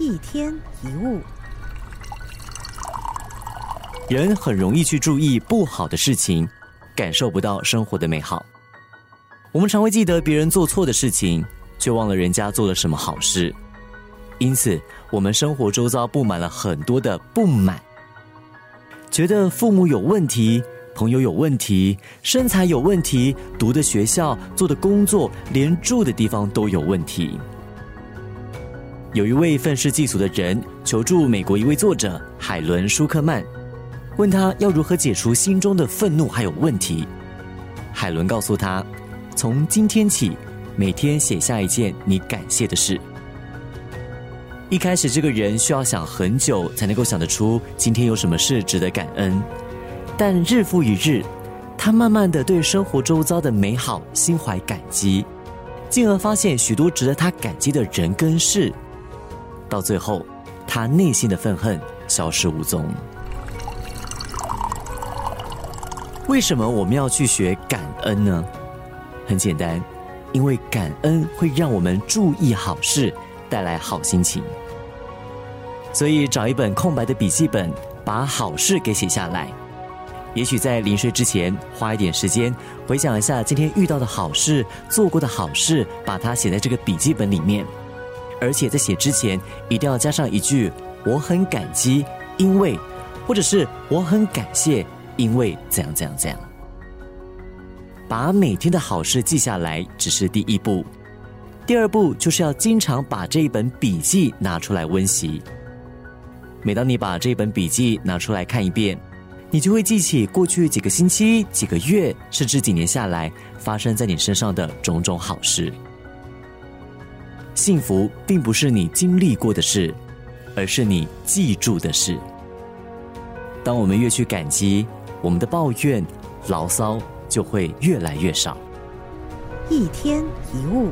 一天一物，人很容易去注意不好的事情，感受不到生活的美好。我们常会记得别人做错的事情，却忘了人家做了什么好事。因此，我们生活周遭布满了很多的不满，觉得父母有问题，朋友有问题，身材有问题，读的学校、做的工作，连住的地方都有问题。有一位愤世嫉俗的人求助美国一位作者海伦·舒克曼，问他要如何解除心中的愤怒还有问题。海伦告诉他，从今天起，每天写下一件你感谢的事。一开始，这个人需要想很久才能够想得出今天有什么事值得感恩，但日复一日，他慢慢的对生活周遭的美好心怀感激，进而发现许多值得他感激的人跟事。到最后，他内心的愤恨消失无踪。为什么我们要去学感恩呢？很简单，因为感恩会让我们注意好事，带来好心情。所以，找一本空白的笔记本，把好事给写下来。也许在临睡之前，花一点时间回想一下今天遇到的好事、做过的好事，把它写在这个笔记本里面。而且在写之前，一定要加上一句“我很感激，因为”，或者是“我很感谢，因为怎样怎样怎样”。把每天的好事记下来只是第一步，第二步就是要经常把这一本笔记拿出来温习。每当你把这本笔记拿出来看一遍，你就会记起过去几个星期、几个月，甚至几年下来发生在你身上的种种好事。幸福并不是你经历过的事，而是你记住的事。当我们越去感激，我们的抱怨、牢骚就会越来越少。一天一物。